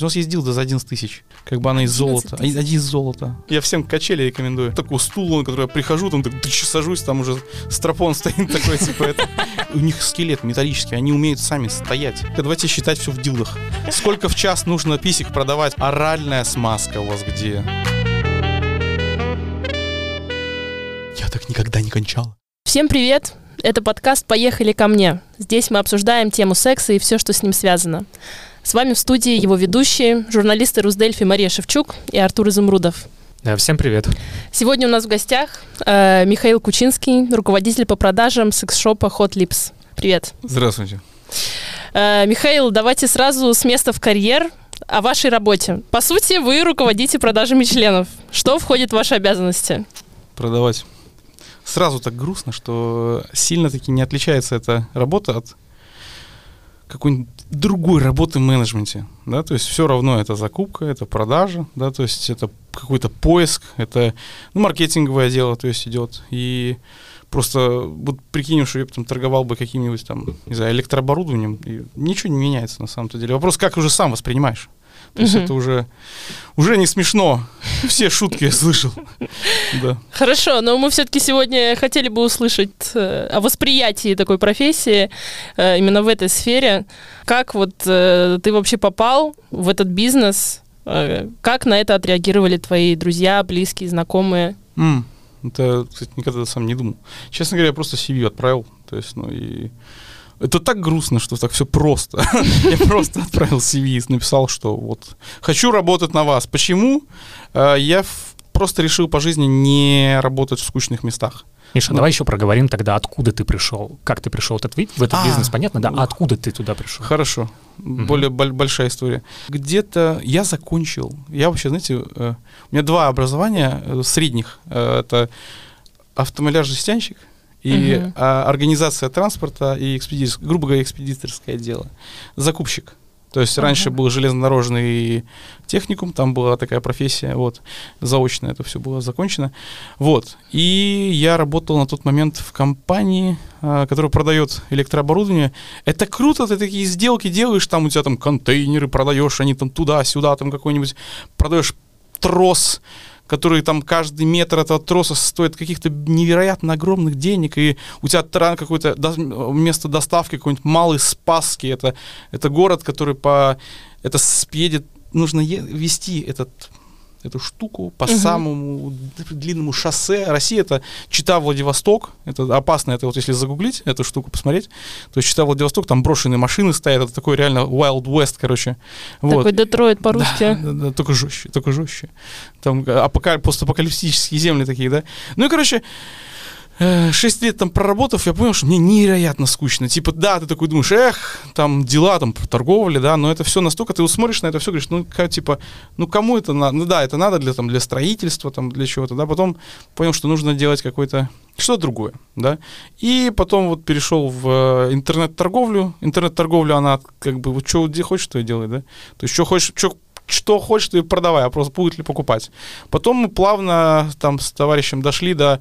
У нас есть дилда за 11 тысяч. Как бы она из золота. Один из золота. Я всем качели рекомендую. Такой стул, на который я прихожу, там так, тыч, сажусь, там уже стропон стоит такой, типа это. У них скелет металлический, они умеют сами стоять. Давайте считать все в дилдах. Сколько в час нужно писек продавать? Оральная смазка у вас где? Я так никогда не кончал. Всем привет! Это подкаст «Поехали ко мне». Здесь мы обсуждаем тему секса и все, что с ним связано. С вами в студии его ведущие, журналисты Русдельфи Мария Шевчук и Артур Изумрудов. Да, всем привет. Сегодня у нас в гостях э, Михаил Кучинский, руководитель по продажам секс-шопа Hot Lips. Привет. Здравствуйте. Э, Михаил, давайте сразу с места в карьер о вашей работе. По сути, вы руководите продажами членов. Что входит в ваши обязанности? Продавать. Сразу так грустно, что сильно таки не отличается эта работа от какой-нибудь другой работы в менеджменте, да, то есть все равно это закупка, это продажа, да, то есть это какой-то поиск, это ну, маркетинговое дело, то есть идет, и просто вот прикинем, что я там торговал бы каким-нибудь там, не знаю, электрооборудованием, и ничего не меняется на самом-то деле. Вопрос, как уже сам воспринимаешь? То есть это уже, уже не смешно. Все шутки я слышал. Да. Хорошо, но мы все-таки сегодня хотели бы услышать э, о восприятии такой профессии э, именно в этой сфере. Как вот э, ты вообще попал в этот бизнес? Как на это отреагировали твои друзья, близкие, знакомые? Mm. Это, кстати, никогда сам не думал. Честно говоря, я просто CV отправил. То есть, ну и это так грустно, что так все просто. Я просто отправил CV и написал, что вот хочу работать на вас. Почему? Э, я просто решил по жизни не работать в скучных местах. Миша, ну, давай еще проговорим тогда, откуда ты пришел. Как ты пришел в этот, в этот а, бизнес, понятно, да? А откуда ты туда пришел? Хорошо. Угу. Более большая история. Где-то я закончил. Я вообще, знаете, э, у меня два образования э, средних. Это автомоляр-жестянщик – и угу. а, организация транспорта и экспедиторское, грубо говоря, экспедиторское дело. Закупщик. То есть раньше был железнодорожный техникум, там была такая профессия, вот, заочно это все было закончено. Вот. И я работал на тот момент в компании, а, которая продает электрооборудование. Это круто, ты такие сделки делаешь, там у тебя там контейнеры продаешь, они там туда-сюда, там какой-нибудь, продаешь трос, который там каждый метр этого троса стоит каких-то невероятно огромных денег, и у тебя тран какой-то место доставки какой-нибудь малый Спасский, это, это город, который по... Это едет, нужно вести этот эту штуку по угу. самому длинному шоссе. Россия это Чита-Владивосток. Это опасно, это вот если загуглить эту штуку, посмотреть, то есть Чита-Владивосток, там брошенные машины стоят, это такой реально Wild West, короче. Такой вот. Детройт по-русски. Да, да, да, только жестче, только жестче. Там апокаль... постапокалиптические земли такие, да. Ну и, короче, шесть лет там проработав, я понял, что мне невероятно скучно. Типа, да, ты такой думаешь, эх, там дела, там торговля, да, но это все настолько, ты смотришь на это все, говоришь, ну, как, типа, ну, кому это надо? Ну, да, это надо для, там, для строительства, там, для чего-то, да, потом понял, что нужно делать какой-то, что-то другое, да, и потом вот перешел в э, интернет-торговлю, интернет-торговля, она как бы, вот что где хочешь, то и делай, да, то есть что хочешь, что что хочешь, ты продавай, а просто будет ли покупать. Потом мы плавно там с товарищем дошли до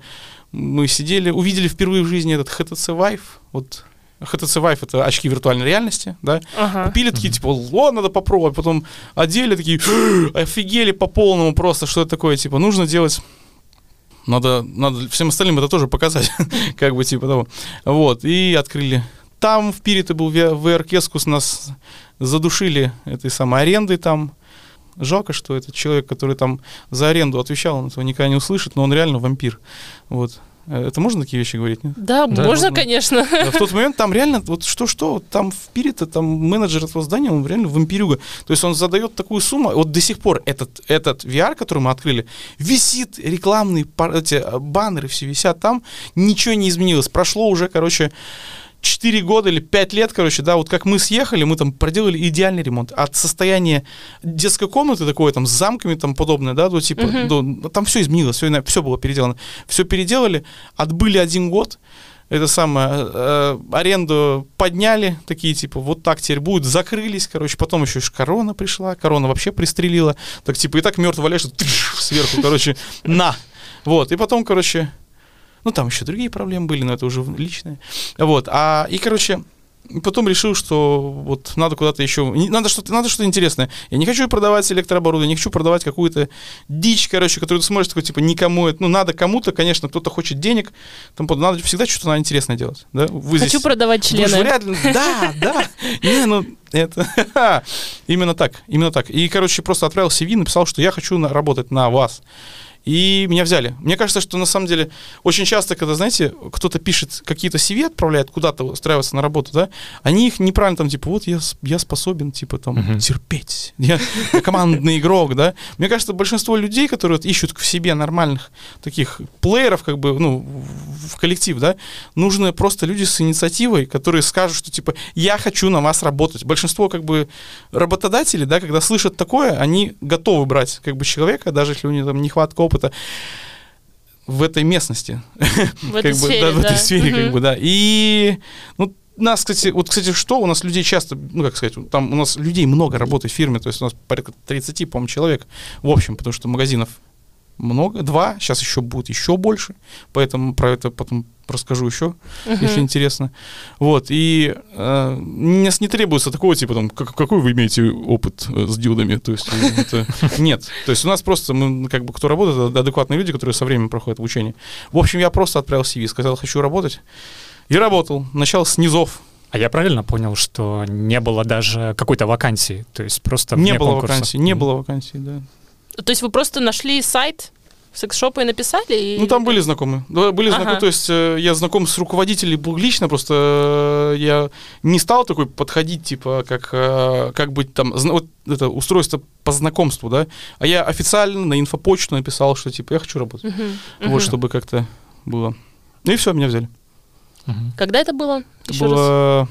мы сидели, увидели впервые в жизни этот HTC Vive, вот HTC Vive это очки виртуальной реальности, да, ага. купили такие, типа, о, надо попробовать, потом одели такие, офигели по полному просто, что это такое, типа, нужно делать надо, надо всем остальным это тоже показать, как бы, типа того. Вот, и открыли. Там в Пире-то был VR Кескус, нас задушили этой самой арендой там, Жалко, что этот человек, который там за аренду отвечал, он этого никогда не услышит, но он реально вампир. Вот. Это можно такие вещи говорить, нет? Да, да можно, можно, конечно. В тот момент там реально, вот что-что, там в Пире-то там менеджер этого здания, он реально вампирюга. То есть он задает такую сумму, вот до сих пор этот, этот VR, который мы открыли, висит, рекламные эти э, баннеры все висят там, ничего не изменилось. Прошло уже, короче, 4 года или 5 лет, короче, да, вот как мы съехали, мы там проделали идеальный ремонт. От состояния детской комнаты такой, там, с замками, там, подобное, да, то, типа, uh-huh. до, там все изменилось, все, все было переделано. Все переделали, отбыли один год, это самое, э, аренду подняли, такие, типа, вот так теперь будет, закрылись, короче, потом еще корона пришла, корона вообще пристрелила, так, типа, и так мертвый валяешь, сверху, короче, на. Вот, и потом, короче, ну, там еще другие проблемы были, но это уже личные. Вот. А, и, короче, потом решил, что вот надо куда-то еще, надо что-то, надо что-то интересное. Я не хочу продавать электрооборудование, не хочу продавать какую-то дичь, короче, которую ты смотришь, такой, типа, никому это, ну, надо кому-то, конечно, кто-то хочет денег, там, надо всегда что-то надо интересное делать, да? Вы Хочу здесь- продавать члены. вряд ли- Да, да. Не, ну, это... Именно так, именно так. И, короче, просто отправил CV, написал, что я хочу работать на вас. И меня взяли. Мне кажется, что на самом деле очень часто, когда, знаете, кто-то пишет какие-то CV, отправляет куда-то устраиваться на работу, да, они их неправильно там, типа, вот я, я способен, типа, там, Мгм. терпеть. Я, я командный игрок, да. Мне кажется, большинство людей, которые вот ищут в себе нормальных таких плееров, как бы, ну, в- коллектив, да, нужны просто люди с инициативой, которые скажут, что, типа, я хочу на вас работать. Большинство, как бы, работодателей, да, когда слышат такое, они готовы брать, как бы, человека, даже если у него там нехватка опыта в этой местности. В этой Как бы, сфере, да, в этой сфере, как бы, да. И, ну, нас, кстати, вот, кстати, что у нас людей часто, ну, как сказать, там у нас людей много работает в фирме, то есть у нас порядка 30, по-моему, человек в общем, потому что магазинов много, два, сейчас еще будет еще больше, поэтому про это потом расскажу еще, Мгм. если интересно. Вот, и э, нас не требуется такого, типа, там, как- какой вы имеете опыт э, с дилдами, то есть э, это- нет. То есть у нас просто, мы, как бы, кто работает, это адекватные люди, которые со временем проходят обучение. В общем, я просто отправил CV, сказал, хочу работать, и работал. Начал с низов, А я правильно понял, что не было даже какой-то вакансии? То есть просто не было конкурса? вакансий, не было вакансий, да. То есть вы просто нашли сайт секс-шопа и написали? И... Ну, там были знакомые. Были Ага. знакомы, то есть э, я знаком с руководителем лично, просто э, я не стал такой подходить, типа, как, э, как быть там, вот это устройство по знакомству, да, а я официально на инфопочту написал, что, типа, я хочу работать. Мгм. Вот, Мгм. чтобы как-то было. Ну и все, меня взяли. Мгм. Когда это было? Это Еще раз. было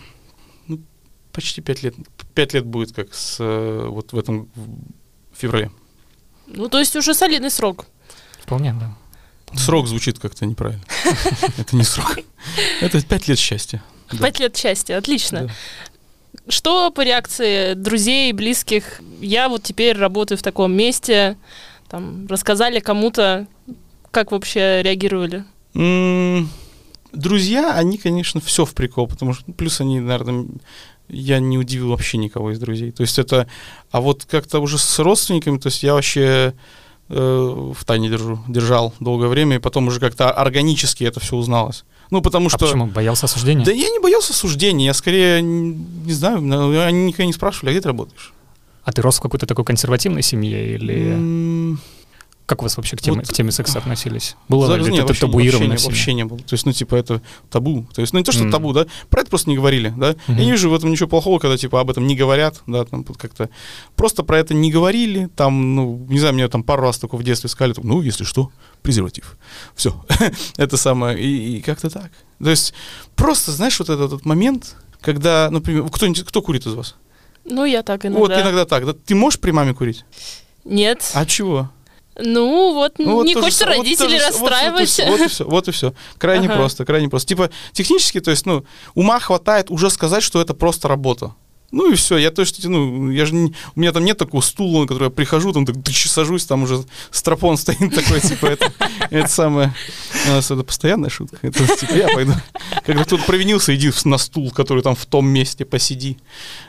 ну, почти пять лет. Пять лет будет, как с, вот в этом в феврале. Ну, то есть уже солидный срок. Вполне, да. Срок звучит как-то неправильно. Это не срок. Это пять лет счастья. Пять лет счастья, отлично. Что по реакции друзей, близких? Я вот теперь работаю в таком месте. Там, рассказали кому-то, как вообще реагировали? Друзья, они, конечно, все в прикол, потому что, плюс они, наверное, я не удивил вообще никого из друзей. То есть это, а вот как-то уже с родственниками, то есть я вообще э, в тайне держу, держал долгое время, и потом уже как-то органически это все узналось. Ну, потому А что... почему? Боялся осуждения? Да я не боялся суждения, я скорее, не знаю, на- они никогда не спрашивали, а где ты работаешь? А ты рос в какой-то такой консервативной семье или как у вас вообще к теме, Вот- к теме секса относились? Было За- ли это вообще, табуированная вообще, вообще не было. То есть, ну, типа, это табу. То есть, ну, не то, что Мгм. табу, да, про это просто не говорили, да. Мгм. Я не вижу в этом ничего плохого, когда, типа, об этом не говорят, да, там, как-то просто про это не говорили, там, ну, не знаю, мне там пару раз только в детстве сказали, там, ну, если что, презерватив. Все. это самое, и, и как-то так. То есть, просто, знаешь, вот этот, этот момент, когда, например, кто-нибудь, кто курит из вас? Ну, я так иногда. Вот, иногда так, да. Ты можешь при маме курить? Нет. А чего? Ну, вот Ну, вот не же хочется вот родителей же са- вот- расстраивать. Вот, и все, вот и все. Крайне Ага. просто, крайне просто. Типа, технически, то есть, ну, ума хватает уже сказать, что это просто работа. Ну и все, я то есть, ну, я же не, у меня там нет такого стула, на который я прихожу, там, так, тыч, сажусь, там уже стропон стоит такой, типа, это, это самое, у нас это постоянная шутка, это, типа, я пойду, когда кто-то провинился, иди на стул, который там в том месте, посиди,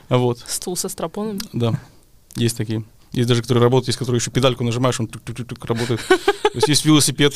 вот. Стул со стропоном. Да, есть такие. Есть даже, которые работают, есть, которые еще педальку нажимаешь, он тук-тук-тук работает. То есть есть велосипед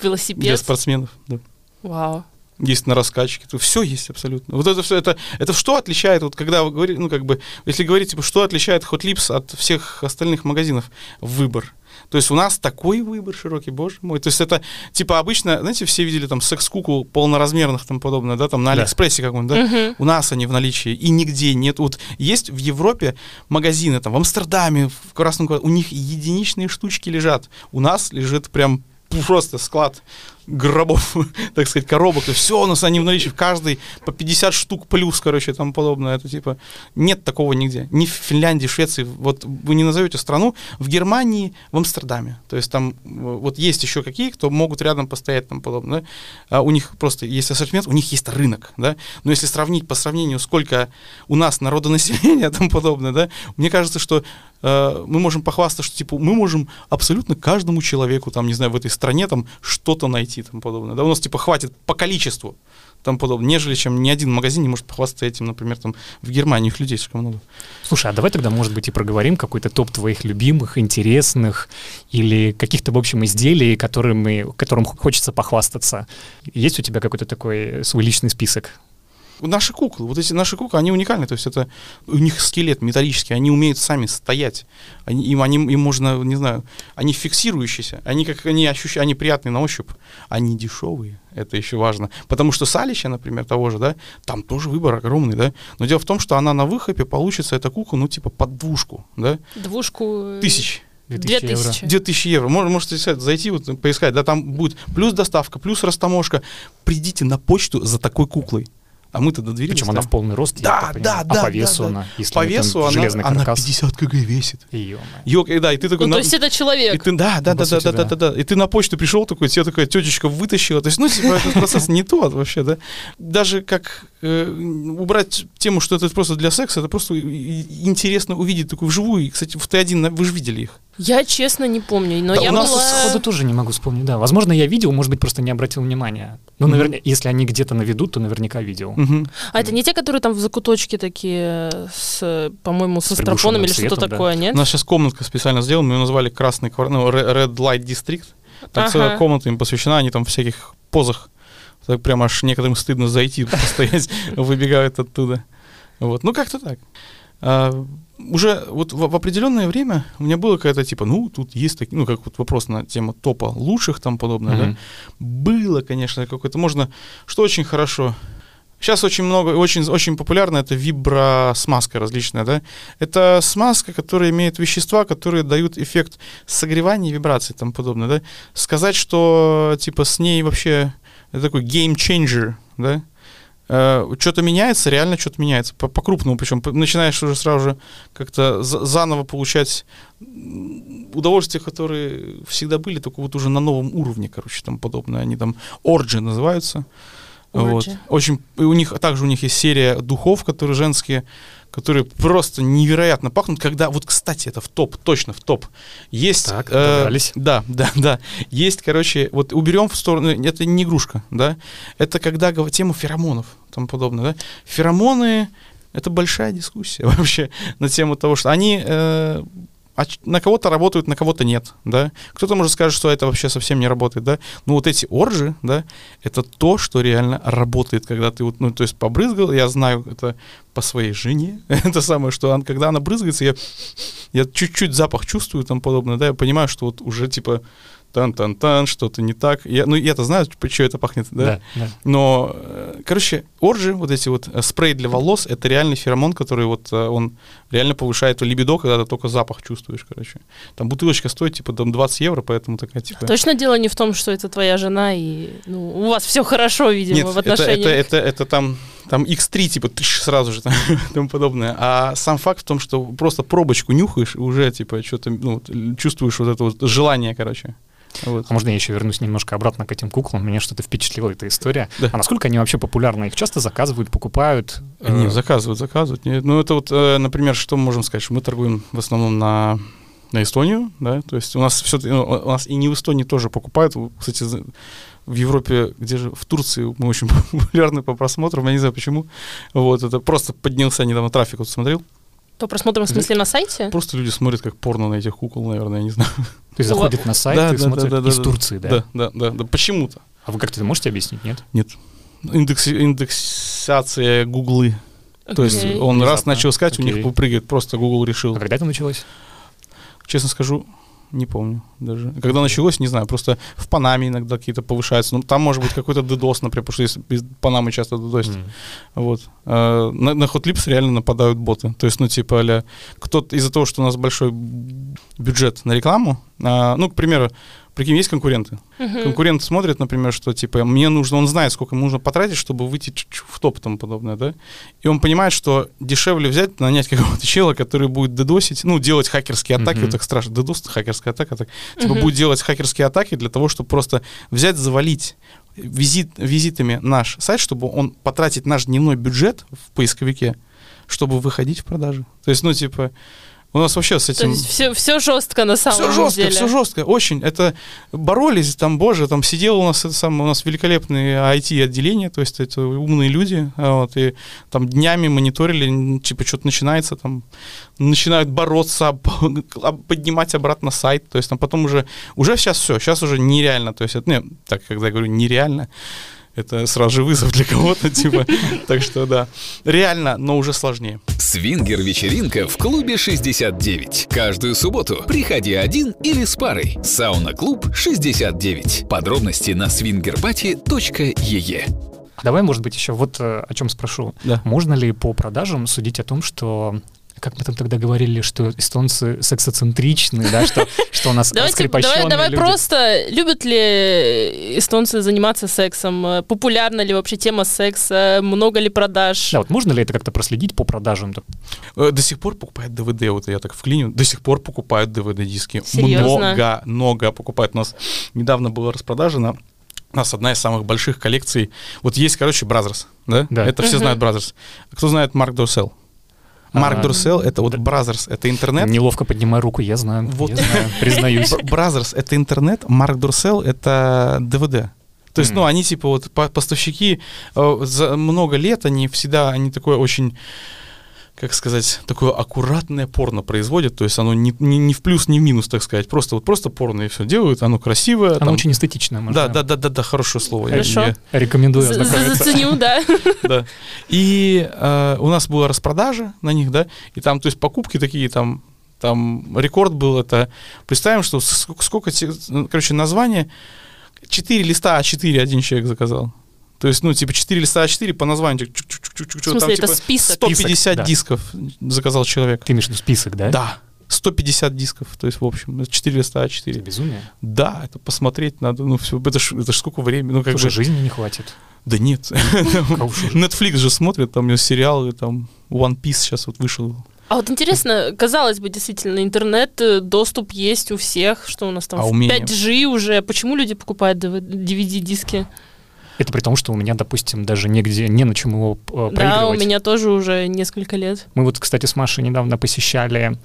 для Велосипед. спортсменов, да. Вау. Есть на раскачке, то все есть абсолютно. Вот это все, это, это что отличает, вот когда вы говорите, ну как бы, если говорить, типа, что отличает Hot Lips от всех остальных магазинов? Выбор. То есть у нас такой выбор широкий, боже мой. То есть это, типа, обычно, знаете, все видели там секс-куку полноразмерных там подобное, да, там на Да. Алиэкспрессе каком-нибудь, да? Мгм. У нас они в наличии, и нигде нет. Вот есть в Европе магазины, там, в Амстердаме, в Красном у них единичные штучки лежат. У нас лежит прям просто склад гробов, так сказать, коробок, и все у нас они в наличии, в каждой по 50 штук плюс, короче, там подобное, это типа, нет такого нигде, ни в Финляндии, Швеции, вот вы не назовете страну, в Германии, в Амстердаме, то есть там э, вот есть еще какие, кто могут рядом постоять, там подобное, а у них просто есть ассортимент, у них есть рынок, да, но если сравнить по сравнению, сколько у нас народонаселения, там подобное, да, мне кажется, что э, мы можем похвастаться, что типа мы можем абсолютно каждому человеку, там, не знаю, в этой стране там что-то найти, там подобное. Да, у нас типа хватит по количеству. там подобное, нежели чем ни один магазин не может похвастаться этим, например, там в Германии их людей слишком много. Слушай, а давай тогда, может быть, и проговорим какой-то топ твоих любимых, интересных или каких-то, в общем, изделий, которыми, которым хочется похвастаться. Есть у тебя какой-то такой свой личный список? Наши куклы, вот эти наши куклы, они уникальны, то есть это у них скелет металлический, они умеют сами стоять, они, им, они, им можно, не знаю, они фиксирующиеся, они как они ощущают, они приятные на ощупь, они дешевые, это еще важно, потому что салища, например, того же, да, там тоже выбор огромный, да, но дело в том, что она на выхопе получится эта кукла, ну типа под двушку, да, Двушку... э, тысяч. 2000 Две евро. тысячи. 2000 евро. Мож- Можете зайти, вот, поискать, да, там будет плюс доставка, плюс растаможка. Придите на почту за такой куклой. А мы-то до двери Причем она в полный рост. я Да, понимаю. да, А да, по да, весу да. она, если По весу она, железный она каркас. 50 кг весит. Ё-моё. Ёк, и да, и ты такой... Ну, на- то есть это и человек. ты, да, да, по да, да, да, да, да. да, да. И ты на почту пришел такой, тебе такая тетечка вытащила. То есть, ну, типа, этот процесс не тот вообще, да. Даже как э, убрать тему, что это просто для секса, это просто интересно увидеть такую вживую. И, кстати, в Т1 на- вы же видели их. Я честно не помню, но Да, я у нас была... Сходу тоже не могу вспомнить, да. Возможно, я видел, может быть, просто не обратил внимания. Ну, Мгм. наверное, если они где-то наведут, то наверняка видел. Мгм. А это не те, которые там в закуточке такие, с, по-моему, со С стропоном или что-то да. такое, У нет? нас сейчас комнатка специально сделана, мы ее назвали красный квар- ну, Red Light District. Там Ага. целая комната им посвящена, они там в всяких позах. Так прямо аж некоторым стыдно зайти, постоять, выбегают оттуда. Вот, ну как-то так. А, уже вот в, в определенное время у меня было какая-то типа, ну, тут есть такие, ну, как вот вопрос на тему топа лучших там подобное, да. Мгм. Было, конечно, какое-то, можно, что очень хорошо. Сейчас очень много, очень, очень популярно это вибросмазка различная, да. Это смазка, которая имеет вещества, которые дают эффект согревания и вибрации тому подобное, да. Сказать, что типа с ней вообще это такой game changer, да, что-то меняется, реально что-то меняется. По- По-крупному, причем начинаешь уже сразу же как-то за- заново получать удовольствия, которые всегда были, только вот уже на новом уровне, короче, там подобное. Они там Orgy называются. Вот. Orgy. Очень, и у них, также у них есть серия духов, которые женские, которые просто невероятно пахнут, когда, вот, кстати, это в топ, точно в топ. Есть... Так, э, добрались. да, да, да. Есть, короче, вот уберем в сторону, это не игрушка, да, это когда тему феромонов, тому подобное, да. Феромоны — это большая дискуссия вообще на тему того, что они э, оч- на кого-то работают, на кого-то нет, да. Кто-то может сказать, что это вообще совсем не работает, да. Но вот эти оржи, да, это то, что реально работает, когда ты вот, ну, то есть побрызгал, я знаю это по своей жене, это самое, что он, когда она брызгается, я, я чуть-чуть запах чувствую, там подобное, да, я понимаю, что вот уже типа тан-тан-тан, что-то не так. Я, ну, я-то знаю, что это пахнет, да? Да, да. Но, э, короче, оржи, вот эти вот э, спрей для волос, это реальный феромон, который вот э, он реально повышает либидо, когда ты только запах чувствуешь, короче. Там бутылочка стоит, типа, там 20 евро, поэтому такая, типа... Точно дело не в том, что это твоя жена, и ну, у вас все хорошо, видимо, Нет, в это, отношениях. это, это, это там, там X3, типа, тысяч сразу же, там, тому подобное. А сам факт в том, что просто пробочку нюхаешь, и уже, типа, что-то, ну, чувствуешь вот это вот желание, короче. Вот. А можно я еще вернусь немножко обратно к этим куклам? Меня что-то впечатлила эта история. Да. А насколько они вообще популярны? Их часто заказывают, покупают? Не, Э, заказывают, заказывают. Нет, Ну, это вот, э, например, что мы можем сказать, что мы торгуем в основном на, на Эстонию, да, то есть у нас все у нас и не в Эстонии тоже покупают. Кстати, в Европе, где же, в Турции мы очень популярны по просмотрам, я не знаю почему. Вот, это просто поднялся недавно трафик, вот смотрел. То просмотрим, в смысле, на сайте? Просто люди смотрят как порно на этих кукол, наверное, я не знаю. То есть заходят на сайт да, и да, смотрят да, да, из да. Турции, да? Да, да, да, да, почему-то. А вы как-то это можете объяснить, нет? Нет. Индекси- индексация гуглы. То есть он раз начал искать, у них попрыгает, просто Google решил. А когда это началось? Честно скажу, не помню даже. Когда началось, не знаю, просто в Панаме иногда какие-то повышаются. Ну, там может быть какой-то DDoS, например, потому что из, Панамы часто DDoS. М. Вот. А, на, на Hotlips реально нападают боты. То есть, ну, типа, а кто-то из-за того, что у нас большой бюджет на рекламу, а, ну, к примеру, прикинь, есть конкуренты. Мгм. Конкурент смотрит, например, что типа мне нужно, он знает, сколько ему нужно потратить, чтобы выйти в топ и тому подобное, да. И он понимает, что дешевле взять, нанять какого-то чела, который будет дедосить, ну, делать хакерские атаки, Мгм. вот так страшно, дедос, хакерская атака, так, типа Мгм. будет делать хакерские атаки для того, чтобы просто взять, завалить визит, визитами наш сайт, чтобы он потратить наш дневной бюджет в поисковике, чтобы выходить в продажи. То есть, ну, типа, У нас вообще с То этим... есть все, все жестко на самом Все жестко, деле. все жестко, очень. Это боролись, там, боже, там сидел у нас это самое, у нас великолепное IT-отделение, то есть это умные люди, а вот, и там днями мониторили, типа, что-то начинается, там, начинают бороться, поднимать обратно сайт, то есть там потом уже, уже сейчас все, сейчас уже нереально, то есть это, не, так, когда я говорю нереально, это сразу же вызов для кого-то, типа, так что да, реально, но уже сложнее. Свингер-вечеринка в клубе 69. Каждую субботу приходи один или с парой. Сауна-клуб 69. Подробности на swingerparty.ee. Давай, может быть, еще вот э, о чем спрошу. Да. Можно ли по продажам судить о том, что как мы там тогда говорили, что эстонцы сексоцентричны, да, что, что у нас Давайте, скрепощенные давай, давай люди. просто, любят ли эстонцы заниматься сексом? Популярна ли вообще тема секса? Много ли продаж? Да, вот можно ли это как-то проследить по продажам? Э, До сих пор покупают DVD, вот я так вклиню, до сих пор покупают DVD-диски. Серьезно? Много, много покупают. У нас недавно была распродажа на у нас одна из самых больших коллекций. Вот есть, короче, Brazzers, да? Да. Это все знают Brazzers. Кто знает Marc Dorcel? Marc А, Dorcel — это вот Brazzers, это интернет. Неловко поднимаю руку, я знаю, Вот. я знаю, признаюсь. Brazzers — это интернет, Marc Dorcel — это DVD. То есть, Мгм. ну, они типа вот по- поставщики э, за много лет, они всегда, они такое очень, как сказать, такое аккуратное порно производят. То есть оно не, не, не в плюс, не в минус, так сказать. Просто вот просто порно и все делают, оно красивое. Оно там- очень эстетичное. можно- Да, да, да, да, да, хорошее слово. Я- Хорошо. я- Рекомендую за- ознакомиться. Заценю, да. да. И э, у нас была распродажа на них, да, и там, то есть покупки такие там, там рекорд был, это, представим, что ск- сколько, ну, короче, название, 4 листа А4 один человек заказал. То есть, ну, типа, 4 листа А4 по названию, чук- чук- чук- В смысле, там, это типа, список? 150 Список, да. дисков заказал человек. Ты имеешь в виду список, да? Да, 150 дисков, то есть, в общем, это 4 листа Это А4. безумие. Да, это посмотреть надо, ну, все, это ж, это ж сколько времени, ну, как Уже бы, жизни не хватит. да нет? Netflix же смотрит, там у него сериалы, там One Piece сейчас вот вышел. А вот интересно, казалось бы, действительно, интернет, э, доступ есть у всех, что у нас там А в умение? 5G уже. Почему люди покупают DVD-диски? Это при том, что у меня, допустим, даже негде, не на чем его э, Да, у проигрывать. меня тоже уже несколько лет. Мы вот, кстати, с Машей недавно посещали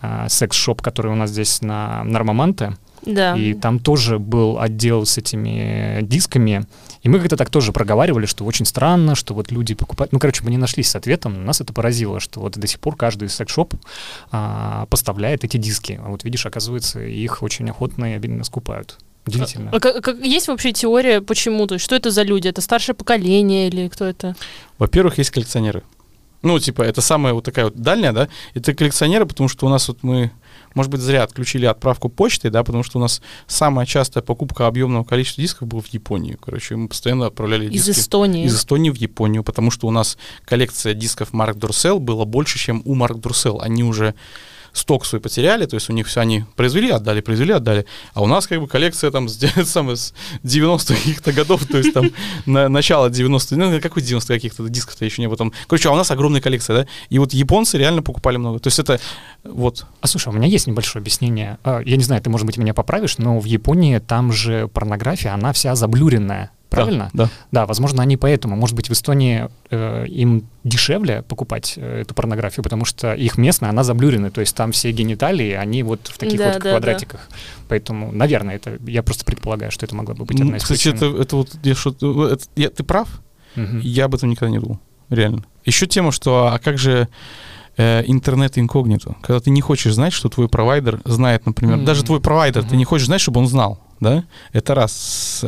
а, секс-шоп, который у нас здесь на Нормаманте, Да. и там тоже был отдел с этими дисками, и мы как-то так тоже проговаривали, что очень странно, что вот люди покупают... Ну, короче, мы не нашлись с ответом, нас это поразило, что вот до сих пор каждый секс-шоп а, поставляет эти диски. А вот видишь, оказывается, их очень охотно и обильно скупают. Удивительно. А как- как- есть вообще теория, почему? То есть, что это за люди? Это старшее поколение или кто это? Во-первых, есть коллекционеры. Ну, типа, это самая вот такая вот дальняя, да, это коллекционеры, потому что у нас вот мы, может быть, зря отключили отправку почты, да, потому что у нас самая частая покупка объемного количества дисков была в Японию. Короче, мы постоянно отправляли Из диски Эстонии. из Эстонии в Японию, потому что у нас коллекция дисков Марк Дурсел была больше, чем у Марк Дурсел. Они уже сток свой потеряли, то есть у них все они произвели, отдали, произвели, отдали. А у нас как бы коллекция там с, самое, с 90-х каких-то годов, то есть там на, начало 90-х, ну какой 90 каких-то дисков-то еще не было там. Короче, а у нас огромная коллекция, да? И вот японцы реально покупали много. То есть это вот, А слушай, у меня есть небольшое объяснение. А, Я не знаю, ты, может быть, меня поправишь, но в Японии там же порнография, она вся заблюренная. Правильно? Да. Да, возможно, они поэтому. Может быть, в Эстонии э, им дешевле покупать э, эту порнографию, потому что их местная, она заблюрена. То есть там все гениталии, они вот в таких Да, вот да, да. квадратиках. Поэтому, наверное, это я просто предполагаю, что это могла бы быть одна из кстати, причин. это, это вот я что-то, это- я- ты прав, Мгм. Я об этом никогда не думал, реально. Еще тема, что а как же э, интернет инкогнито? Когда ты не хочешь знать, что твой провайдер знает, например, Мгм. даже твой провайдер, ты Мгм. не хочешь знать, чтобы он знал, да? Это раз.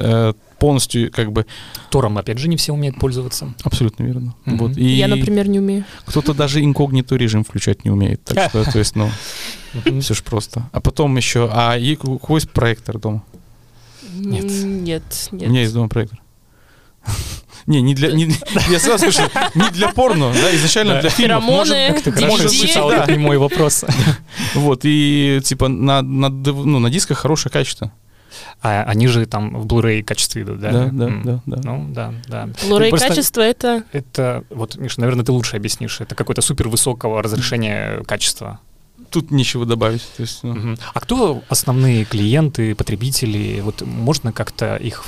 Полностью, как бы, Тором, опять же, не все умеют пользоваться. абсолютно верно. Мгм. Вот. И Я, например, не умею. кто-то даже инкогнито режим включать не умеет. Так что, то есть, ну, все же просто. А потом еще, а и у кого есть проектор дома? Нет. М, Нет, У нет. меня есть дома проектор. Не, не для... не- я сразу скажу, не для порно, да, изначально Да. для фильмов. Может, Феромоны, Ты хорошо быть, списал да. этот не мой вопрос. Вот, и типа на, на, ну, на дисках хорошее качество. А они же там в Blu-ray качестве идут, да? Да, да, М. да, да. Ну, да, да. Blu-ray Просто качество это... Это, вот, Миша, наверное, ты лучше объяснишь. Это какое-то супер высокого разрешения качества. Тут нечего добавить. То есть, ну, Мгм. А кто основные клиенты, потребители? Вот можно как-то их,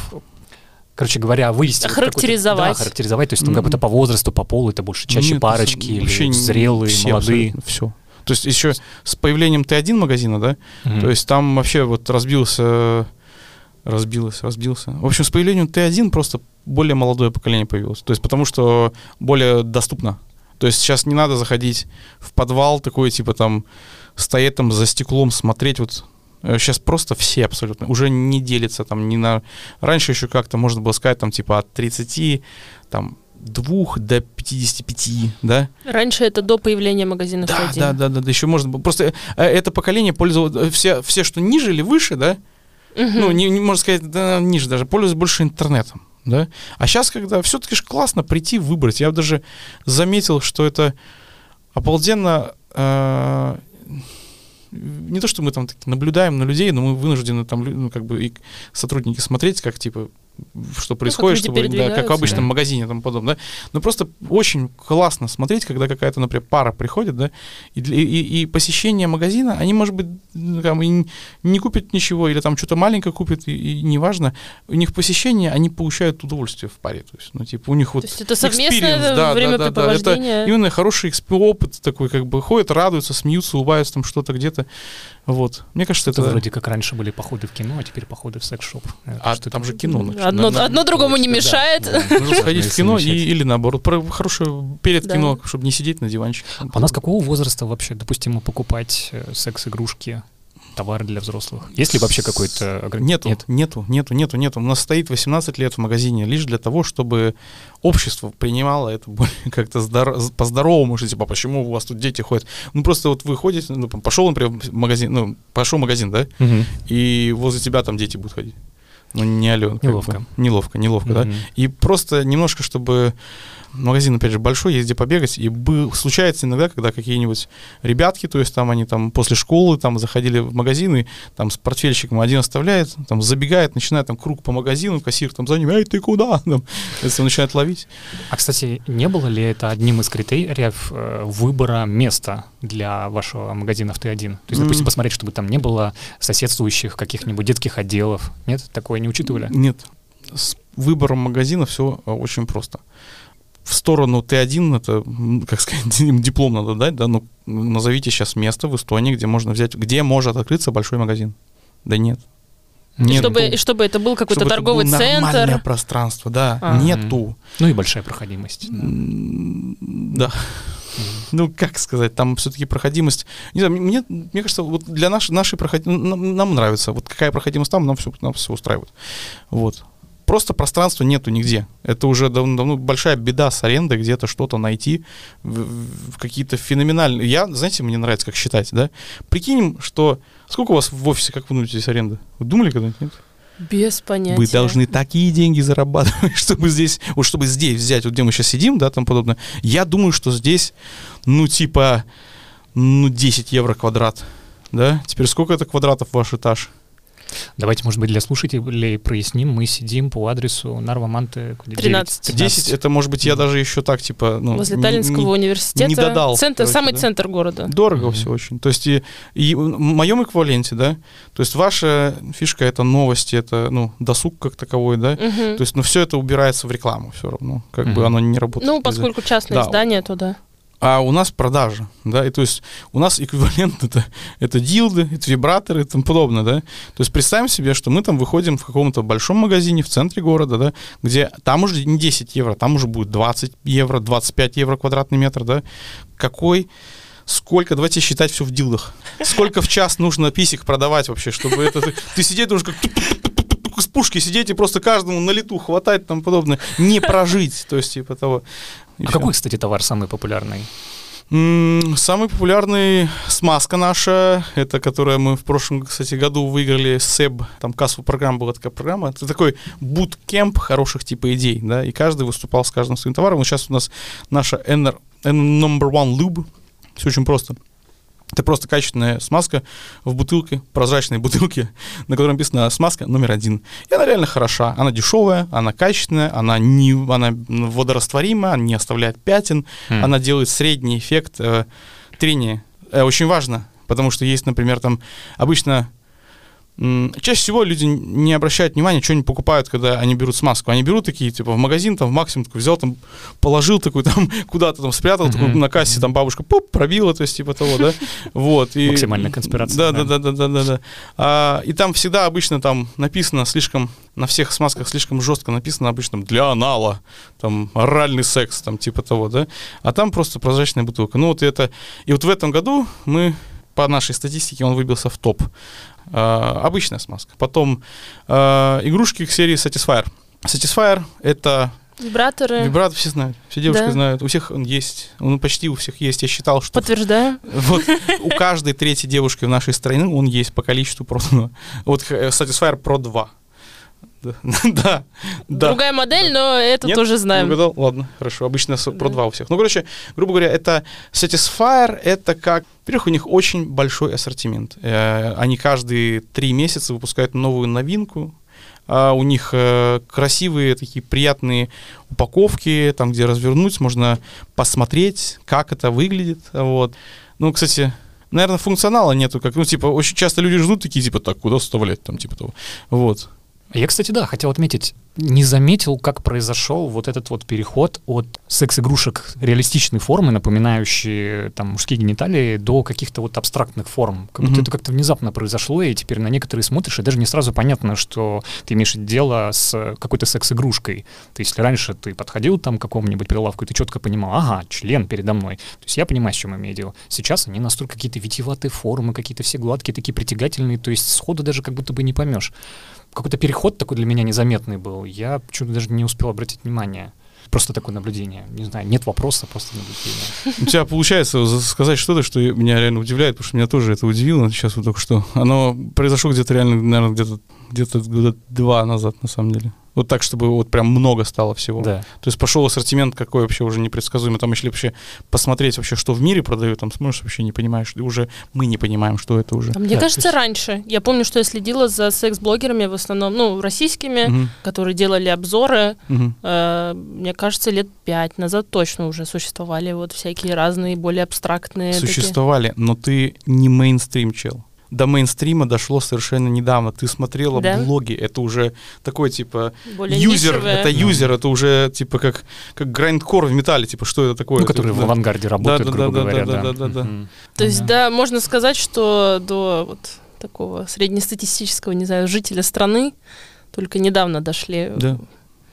короче говоря, вывести? Характеризовать. Да, характеризовать. То есть там Мгм. как будто по возрасту, по полу это больше чаще нет, парочки или зрелые, все молодые. Все. То есть еще с появлением Т1 магазина, да, Мгм. то есть там вообще вот разбился, разбилось, разбился. В общем, с появлением Т1 просто более молодое поколение появилось. То есть потому что более доступно. То есть сейчас не надо заходить в подвал такой, типа там, стоять там за стеклом, смотреть вот Сейчас просто все абсолютно уже не делятся там ни на... Раньше еще как-то можно было сказать там типа от 30, там, двух до 55, да? Раньше это до появления магазинов Да, да, да, да, да, еще можно было. Просто э, это поколение пользовалось, э, все, все, что ниже или выше, да, Мгм. ну, не, не можно сказать, да, ниже даже, пользуются больше интернетом, да. А сейчас, когда все-таки же классно прийти, выбрать. Я даже заметил, что это обалденно... э, не то, что мы там наблюдаем на людей, но мы вынуждены там, ну, как бы, и сотрудники смотреть, как, типа, что происходит, люди чтобы, да, как в обычном Да. магазине и тому подобное, да. Но просто очень классно смотреть, когда какая-то, например, пара приходит, да, и, и, и посещение магазина, они, может быть, ну, там, и не купят ничего, или там что-то маленькое купят, и, и неважно. У них посещение, они получают удовольствие в паре. То есть, ну, типа, у них вот То есть это совместное да, да, да, да. Это именно хороший опыт такой, как бы ходят, радуются, смеются, улыбаются, там что-то где-то. Вот. Мне кажется, Это это... вроде как раньше были походы в кино, а теперь походы в секс-шоп. А что-то- там же кино. значит, Одно, на- на- одно другому не точно, да. мешает. Да. Нужно сходить в кино и, или наоборот, про хорошее перед Да. кино, чтобы не сидеть на диванчике. А у нас какого возраста вообще допустимо покупать э, секс-игрушки, товары для взрослых? Есть ли вообще какой-то... Нету, Нет? нету, нету, нету, нету. У нас стоит 18 лет в магазине лишь для того, чтобы общество принимало это более как-то здор- по-здоровому, что типа, почему у вас тут дети ходят? Ну, просто вот вы ходите, ну, пошел, например, в магазин, ну, пошел в магазин, да, Мгм. и возле тебя там дети будут ходить. Ну, не алё. Неловко. бы. Неловко, неловко, да. Мгм. И просто немножко, чтобы магазин, опять же, большой, есть где побегать, и бы, случается иногда, когда какие-нибудь ребятки, то есть там они там после школы там заходили в магазины, там с портфельщиком один оставляет, там забегает, начинает там круг по магазину, кассир там за ним, эй, ты куда? Там, если он начинает ловить. А, кстати, не было ли это одним из критериев э, выбора места для вашего магазина в Т1? То есть, допустим, М. посмотреть, чтобы там не было соседствующих каких-нибудь детских отделов. Нет? Такое не учитывали? Нет. С выбором магазина все очень просто. В сторону Т1, это, как сказать, им диплом надо дать, да, ну, назовите сейчас место в Эстонии, где можно взять, где может открыться большой магазин. Да нет. Нет. чтобы, и чтобы это был какой-то Чтобы это торговый было нормальное центр. пространство, да, А. нету. Ну и большая проходимость. Да. Ну, как сказать, там все-таки проходимость. Не знаю, мне, мне кажется, вот для нашей, нашей проходимости нам, нам нравится. Вот какая проходимость там, нам все, нам все устраивает. Вот. Просто пространства нету нигде. Это уже давно большая беда с арендой, где-то что-то найти, в, в какие-то феноменальные. Я, знаете, мне нравится, как считать, да? Прикинем, что... Сколько у вас в офисе, как вы здесь аренда? Вы думали когда-нибудь? Нет? Без понятия. Вы должны такие деньги зарабатывать, чтобы здесь, вот чтобы здесь взять, вот где мы сейчас сидим, да, там подобное. Я думаю, что здесь, ну, типа, ну, 10 евро квадрат, да? Теперь сколько это квадратов ваш этаж? Давайте, может быть, для слушателей проясним. Мы сидим по адресу Нарва Манте 13. 10, это, может быть, я даже еще так, типа, ну... Возле Таллинского не- университета. не додал, Центр, короче, самый да. центр города. Дорого Мгм. все очень. То есть и, и в моем эквиваленте, да, то есть ваша фишка это новости, это, ну, досуг как таковой, да, Мгм. то есть, но все это убирается в рекламу все равно, как бы Мгм. оно не работает. Ну, поскольку частное Да. здание, то да. А у нас продажа, да, и то есть у нас эквивалент это, это дилды, это вибраторы и тому подобное, да. То есть представим себе, что мы там выходим в каком-то большом магазине в центре города, да, где там уже не 10 евро, там уже будет 20 евро, 25 евро квадратный метр, да. Какой Сколько, давайте считать все в дилдах. Сколько в час нужно писек продавать вообще, чтобы это... Ты, ты сидеть должен как с пушки сидеть и просто каждому на лету хватать тому подобное. Не прожить, то есть типа того. А какой, кстати, товар самый популярный? Самый популярный смазка наша, это которая мы в прошлом, кстати, году выиграли СЭБ, там кассовая программа была такая программа, это такой буткемп хороших типа идей, да, и каждый выступал с каждым своим товаром. Сейчас у нас наша NR, N number one lube, все очень просто. Это просто качественная смазка в бутылке, прозрачной бутылке, на которой написано смазка номер один. И она реально хороша. Она дешевая, она качественная, она, не, она водорастворимая, она не оставляет пятен, М. она делает средний эффект э, трения. Э, очень важно, потому что есть, например, там обычно чаще всего люди не обращают внимания, что они покупают, когда они берут смазку. Они берут такие, типа, в магазин, там, в максимум, такой, взял, там, положил такой, там, куда-то там спрятал, такой, Мгм. на кассе, там, бабушка, пуп, пробила, то есть, типа того, да, вот. И, Максимальная конспирация, да. да, да, да, да, да, да. А, и там всегда обычно там написано слишком, на всех смазках слишком жестко написано обычно для анала, там, оральный секс, там, типа того, да, а там просто прозрачная бутылка. Ну, вот это, и вот в этом году мы, по нашей статистике, он выбился в топ. А, обычная смазка. Потом а, игрушки к серии Satisfyer. Satisfyer — это Вибраторы. вибратор, все знают, все девушки Да. знают, у всех он есть, он почти у всех есть. Я считал, что Подтверждаю. вот у каждой третьей девушки в нашей стране он есть по количеству проданного. Вот э, Satisfyer Pro 2. Да, да. Другая модель, но это тоже знаем. угадал? Ладно, хорошо. Обычно Pro. 2 у всех. Ну, короче, грубо говоря, это Satisfyer, это как... Во-первых, у них очень большой ассортимент. Э, Они каждые три месяца выпускают новую новинку. А У них э, красивые такие приятные упаковки, там, где развернуть, можно посмотреть, как это выглядит. Вот. Ну, кстати, наверное, функционала нету, как, ну, типа, очень часто люди ждут такие, типа, так, куда вставлять, там, типа того. Вот. Я, кстати, да, хотел отметить, не заметил, как произошел вот этот вот переход от секс-игрушек реалистичной формы, напоминающие там мужские гениталии, до каких-то вот абстрактных форм. Как будто Мгм. это как-то внезапно произошло, и теперь на некоторые смотришь, и даже не сразу понятно, что ты имеешь дело с какой-то секс-игрушкой. То есть если раньше ты подходил там к какому-нибудь прилавку, и ты четко понимал, ага, член передо мной. То есть я понимаю, с чем имею дело. Сейчас они настолько какие-то витиеватые формы, какие-то все гладкие, такие притягательные, то есть сходу даже как будто бы не поймешь какой-то переход такой для меня незаметный был. Я почему-то даже не успел обратить внимание. Просто такое наблюдение. Не знаю, нет вопроса, просто наблюдение. У тебя получается за- сказать что-то, что меня реально удивляет, потому что меня тоже это удивило сейчас вот только что. Оно произошло где-то реально, наверное, где-то где-то года два назад, на самом деле. Вот так, чтобы вот прям много стало всего. Да. То есть пошел ассортимент какой вообще уже непредсказуемый. Там если вообще посмотреть вообще, что в мире продают, там смотришь, вообще не понимаешь. И уже мы не понимаем, что это уже. А Мне Да, кажется, есть- раньше. Я помню, что я следила за секс-блогерами, в основном, ну, российскими, Мгм, которые делали обзоры. мгм. Э, Мне кажется, лет пять назад точно уже существовали вот всякие разные, более абстрактные. такие. Существовали, но ты не мейнстрим чел. До мейнстрима дошло совершенно недавно. Ты смотрела Да? блоги, это уже такой типа Более юзер, нишевые. это юзер, это уже типа как, как грайндкор в металле, типа что это такое? Ну, которые в Да. авангарде работают, да, грубо да, говоря, да, да. да, да, да. То есть, да, можно сказать, что до вот такого среднестатистического, не знаю, жителя страны только недавно дошли. Да.